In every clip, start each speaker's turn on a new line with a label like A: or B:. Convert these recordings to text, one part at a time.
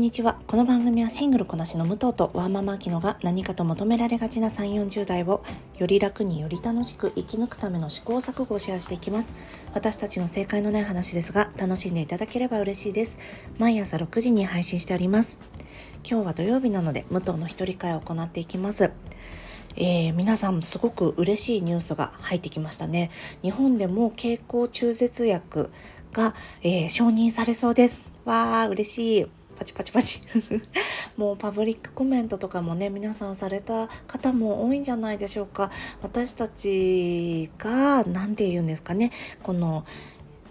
A: んにちは。この番組はシングルこなしの武藤とワーママアキノが何かと求められがちな3、40代をより楽により楽しく生き抜くための試行錯誤をシェアしていきます。私たちの正解のない話ですが、楽しんでいただければ嬉しいです。毎朝6時に配信しております。今日は土曜日なので、武藤の一人会を行っていきます。えー、皆さんすごく嬉しいニュースが入ってきましたね。日本でも経口中絶薬が、えー、承認されそうです。わー、嬉しい。パチパチパチ。もうパブリックコメントとかもね、皆さんされた方も多いんじゃないでしょうか。私たちが、何て言うんですかね、この、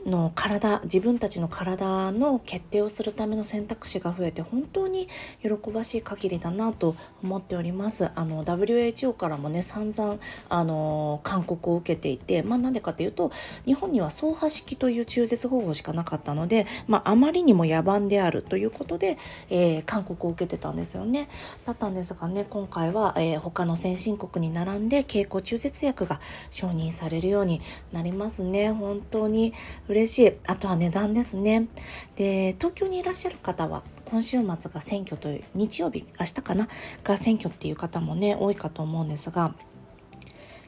A: の体自分たちの体の決定をするための選択肢が増えて本当に喜ばしい限りだなと思っております。あの WHO からもね散々あの勧告を受けていてまあなんでかというと日本には走破式という中絶方法しかなかったのでまああまりにも野蛮であるということで、えー、勧告を受けてたんですよね。だったんですがね今回は、えー、他の先進国に並んで経口中絶薬が承認されるようになりますね。本当に嬉嬉しい。あとは値段ですね。で、東京にいらっしゃる方は、今週末が選挙という、日曜日、明日かな？が選挙っていう方もね、多いかと思うんですが、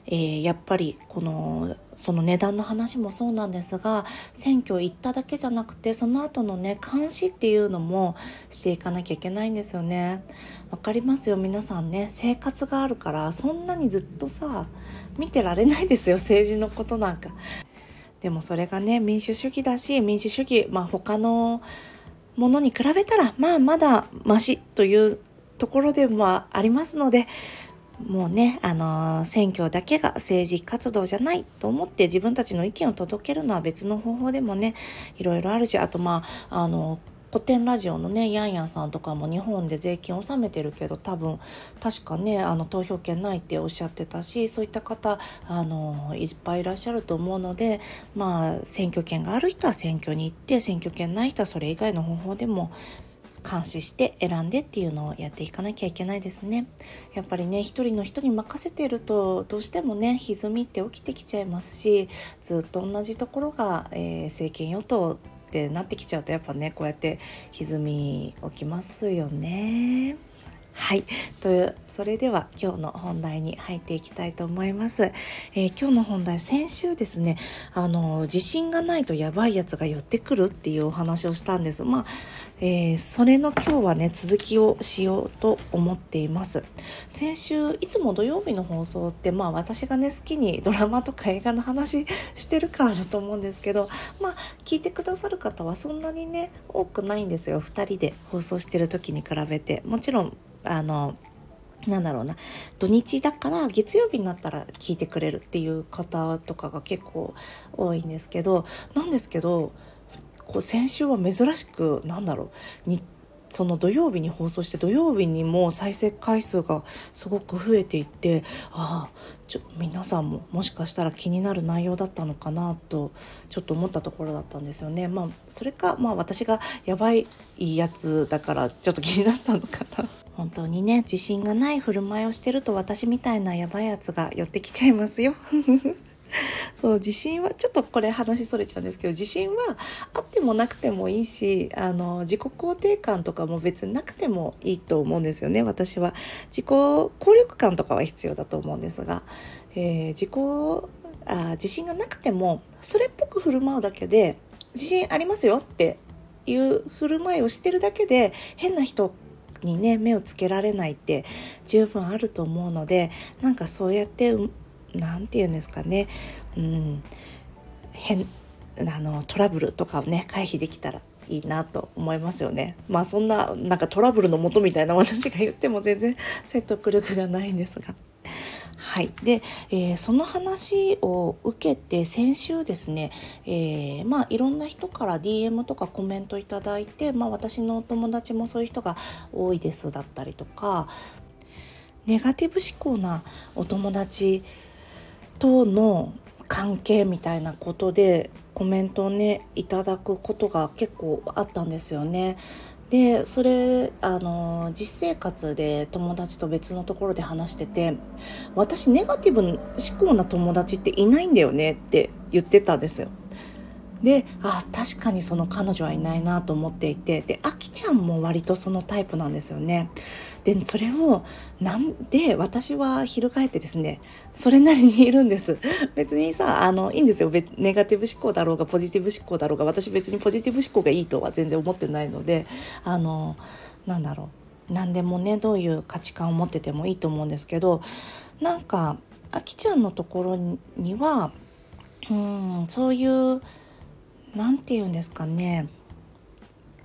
A: えー、やっぱりこのその値段の話もそうなんですが選挙行っただけじゃなくてその後のね監視っていうのもしていかなきゃいけないんですよねわかりますよ皆さんね生活があるからそんなにずっとさ見てられないですよ政治のことなんかでもそれがね民主主義だし民主主義まあ他のものに比べたらまあまだマシというところでもありますのでもうね、あのー、選挙だけが政治活動じゃないと思って自分たちの意見を届けるのは別の方法でもね、いろいろあるし、あとまあ、あの古典ラジオのねヤンヤンさんとかも日本で税金を納めてるけど多分確かねあの投票権ないっておっしゃってたしそういった方あのいっぱいいらっしゃると思うのでまあ選挙権がある人は選挙に行って選挙権ない人はそれ以外の方法でも監視して選んでっていうのをやっていかなきゃいけないですね。やっぱりね一人の人に任せているとどうしてもね歪みって起きてきちゃいますしずっと同じところが、えー、政権与党ってなってきちゃうとやっぱねこうやって歪み起きますよね。はい。という、それでは今日の本題に入っていきたいと思います。えー、今日の本題、先週ですね、あの、自信がないとやばいやつが寄ってくるっていうお話をしたんです。まあ、えー、それの今日はね、続きをしようと思っています。先週、いつも土曜日の放送って、まあ私がね、好きにドラマとか映画の話してるからだと思うんですけど、まあ、聞いてくださる方はそんなにね、多くないんですよ。2人で放送してる時に比べて。もちろん、あのなんだろうな土日だから月曜日になったら聞いてくれるっていう方とかが結構多いんですけどなんですけどこう先週は珍しくなんだろう日その土曜日に放送して土曜日にも再生回数がすごく増えていってああちょ皆さんももしかしたら気になる内容だったのかなとちょっと思ったところだったんですよね。まあそれかまあ私がやばいやつだからちょっと気になったのかな。本当にね自信がない振る舞いをしてると私みたいなやばいやつが寄ってきちゃいますよ。そう自信はちょっとこれ話それちゃうんですけど自信はあってもなくてもいいしあの自己肯定感とかも別になくてもいいと思うんですよね私は自己効力感とかは必要だと思うんですが、えー、自己あ自信がなくてもそれっぽく振る舞うだけで自信ありますよっていう振る舞いをしてるだけで変な人にね目をつけられないって十分あると思うのでなんかそうやって何て言うんですかね、うん、変あのトラブルとかをね回避できたらいいなと思いますよね。まあそんななんかトラブルのもとみたいな私が言っても全然説得力がないんですが。はい。で、えー、その話を受けて先週ですね、えー、まあいろんな人から DM とかコメントいただいて、まあ私のお友達もそういう人が多いですだったりとか、ネガティブ思考なお友達との関係みたいなことでコメントをねいただくことが結構あったんですよね。でそれあの実生活で友達と別のところで話してて私ネガティブ思考な友達っていないんだよねって言ってたんですよ。であ確かにその彼女はいないなと思っていてであきちゃんも割とそのタイプなんですよね。でそれをなんで私は翻ってですねそれなりにいるんです。別にさあのいいんですよ。ネガティブ思考だろうがポジティブ思考だろうが私別にポジティブ思考がいいとは全然思ってないのであのなんだろう。何でもねどういう価値観を持っててもいいと思うんですけどなんかあきちゃんのところにはうんそういう何て言うんですかね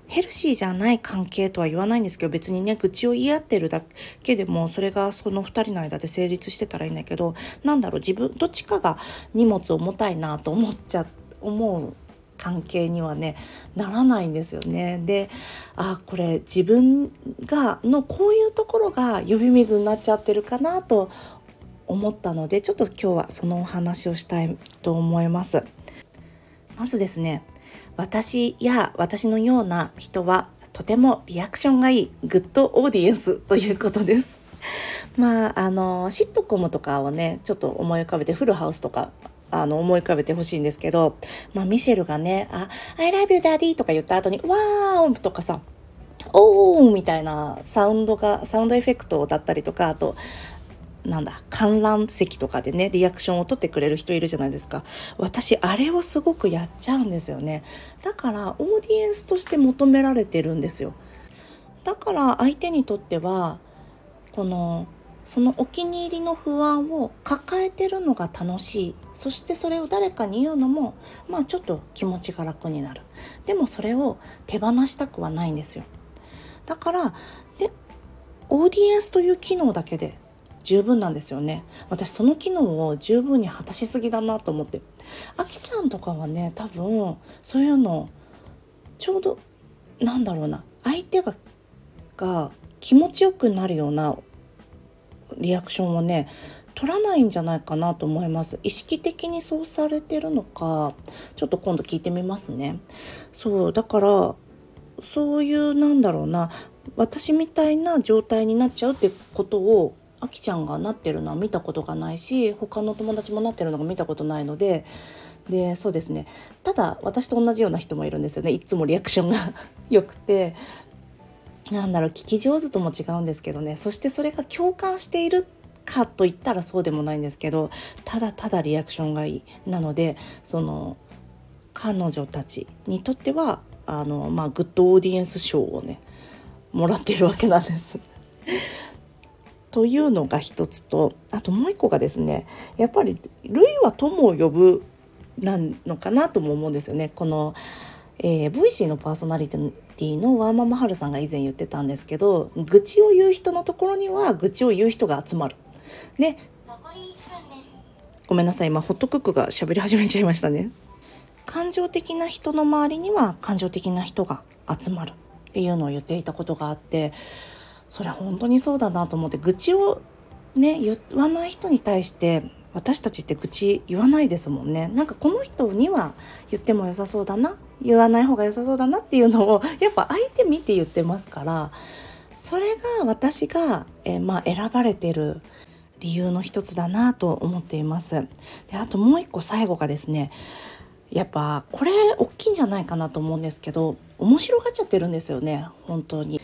A: ヘルシーじゃない関係とは言わないんですけど別にね愚痴を言い合ってるだけでもそれがその2人の間で成立してたらいいんだけどなんだろう自分どっちかが荷物重たいなと思っちゃ思う関係にはねならないんですよね。でああこれ自分がのこういうところが呼び水になっちゃってるかなと思ったのでちょっと今日はそのお話をしたいと思います。まずですね私や私のような人はとてもリアクションがいい good audience ということです。まああのシットコムとかをねちょっと思い浮かべてフルハウスとかあの思い浮かべてほしいんですけど、まあ、ミシェルがね「あ I love you daddy」とか言った後に「ワーオ!」とかさ「おー!」みたいなサウンドがサウンドエフェクトだったりとかあとなんだ観覧席とかでねリアクションを取ってくれる人いるじゃないですか。私あれをすごくやっちゃうんですよね。だからオーディエンスとして求められてるんですよ。だから相手にとってはこのそのお気に入りの不安を抱えてるのが楽しい。そしてそれを誰かに言うのもまあちょっと気持ちが楽になる。でもそれを手放したくはないんですよ。だからでオーディエンスという機能だけで十分なんですよね。私その機能を十分に果たしすぎだなと思って。あきちゃんとかはね多分そういうのちょうどなんだろうな相手がが気持ちよくなるようなリアクションをね取らないんじゃないかなと思います。意識的にそうされてるのかちょっと今度聞いてみますね。そうだからそういうなんだろうな私みたいな状態になっちゃうってことをあきちゃんがなってるのは見たことがないし他の友達もなってるのが見たことないのででそうですね。ただ私と同じような人もいるんですよね。いつもリアクションが 良くて。なんだろう聞き上手とも違うんですけどね。そしてそれが共感しているかと言ったらそうでもないんですけどただただリアクションがいい。なのでその彼女たちにとってはあの、まあ、 good audience 賞をねもらっているわけなんです。というのが一つとあともう一個がですねやっぱり「類は友を呼ぶ」なのかなとも思うんですよね。このえー、ボイシーのパーソナリティのワーママハルさんが以前言ってたんですけど愚痴を言う人のところには愚痴を言う人が集まる。でごめんなさい今ホットクックが喋り始めちゃいましたね。感情的な人の周りには感情的な人が集まるっていうのを言っていたことがあってそれは本当にそうだなと思って愚痴をね言わない人に対して私たちって愚痴言わないですもんねなんかこの人には言っても良さそうだな言わない方が良さそうだなっていうのを やっぱ相手見て言ってますからそれが私が、えー、まあ選ばれてる理由の一つだなと思っていますであともう一個最後がですねやっぱこれ大きいんじゃないかなと思うんですけど面白がっちゃってるんですよね本当に。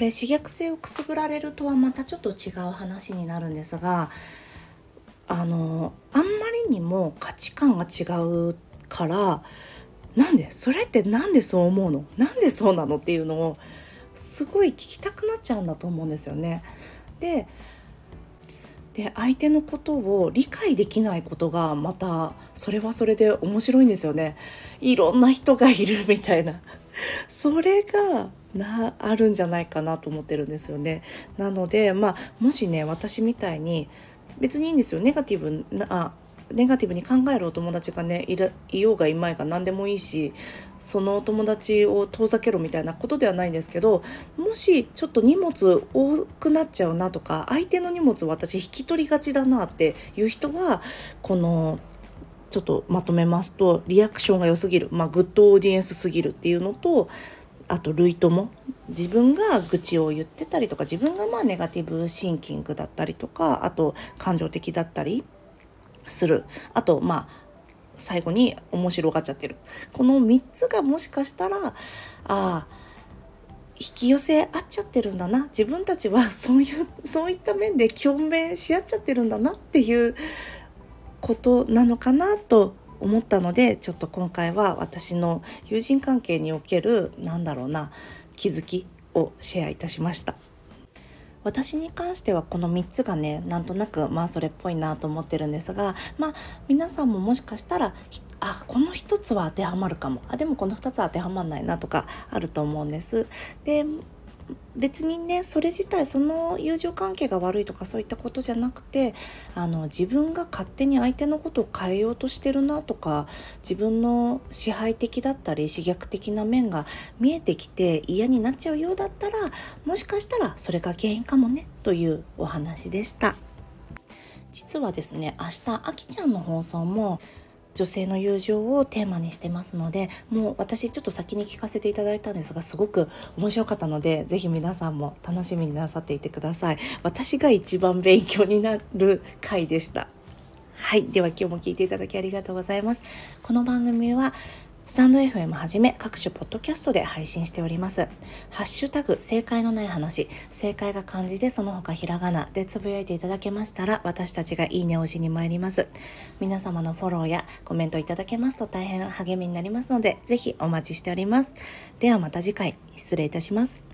A: これ刺激性をくすぐられるとはまたちょっと違う話になるんですがあのあんまりにも価値観が違うからなんでそれって何でそう思うの？なんでそうなのっていうのをすごい聞きたくなっちゃうんだと思うんですよね。でで相手のことを理解できないことがまたそれはそれで面白いんですよね。いろんな人がいるみたいな。それがなあるんじゃないかなと思ってるんですよね。なのでまあもしね私みたいに別にいいんですよネガティブなネガティブに考えるお友達がねいようがいまいが何でもいいしそのお友達を遠ざけろみたいなことではないんですけどもしちょっと荷物多くなっちゃうなとか相手の荷物私引き取りがちだなっていう人はこのちょっとまとめますとリアクションが良すぎる、まあ、 good audience すぎるっていうのとあと類友自分が愚痴を言ってたりとか自分がまあネガティブシンキングだったりとかあと感情的だったりする。あとまあ最後に面白がっちゃってる。この3つがもしかしたらああ引き寄せ合っちゃってるんだな。自分たちは そういうそういった面で共鳴し合っちゃってるんだなっていうことなのかなと思ったのでちょっと今回は私の友人関係におけるなんだろうな気づきをシェアいたしました。私に関してはこの3つがねなんとなくまあそれっぽいなと思ってるんですがまあ皆さんももしかしたらあこの1つは当てはまるかもあでもこの2つは当てはまんないなとかあると思うんです。で別にねそれ自体その友情関係が悪いとかそういったことじゃなくてあの自分が勝手に相手のことを変えようとしてるなとか自分の支配的だったり刺激的な面が見えてきて嫌になっちゃうようだったらもしかしたらそれが原因かもねというお話でした。実はですね明日あきちゃんの放送も女性の友情をテーマにしてますのでもう私ちょっと先に聞かせていただいたんですがすごく面白かったので是非皆さんも楽しみになさっていてください。私が一番勉強になる回でした。はい。では今日も聞いていただきありがとうございます。この番組はスタンド FM はじめ各種ポッドキャストで配信しております。ハッシュタグ正解のない話、正解が漢字でその他ひらがなでつぶやいていただけましたら私たちがいいね押しに参ります。皆様のフォローやコメントいただけますと大変励みになりますのでぜひお待ちしております。ではまた次回失礼いたします。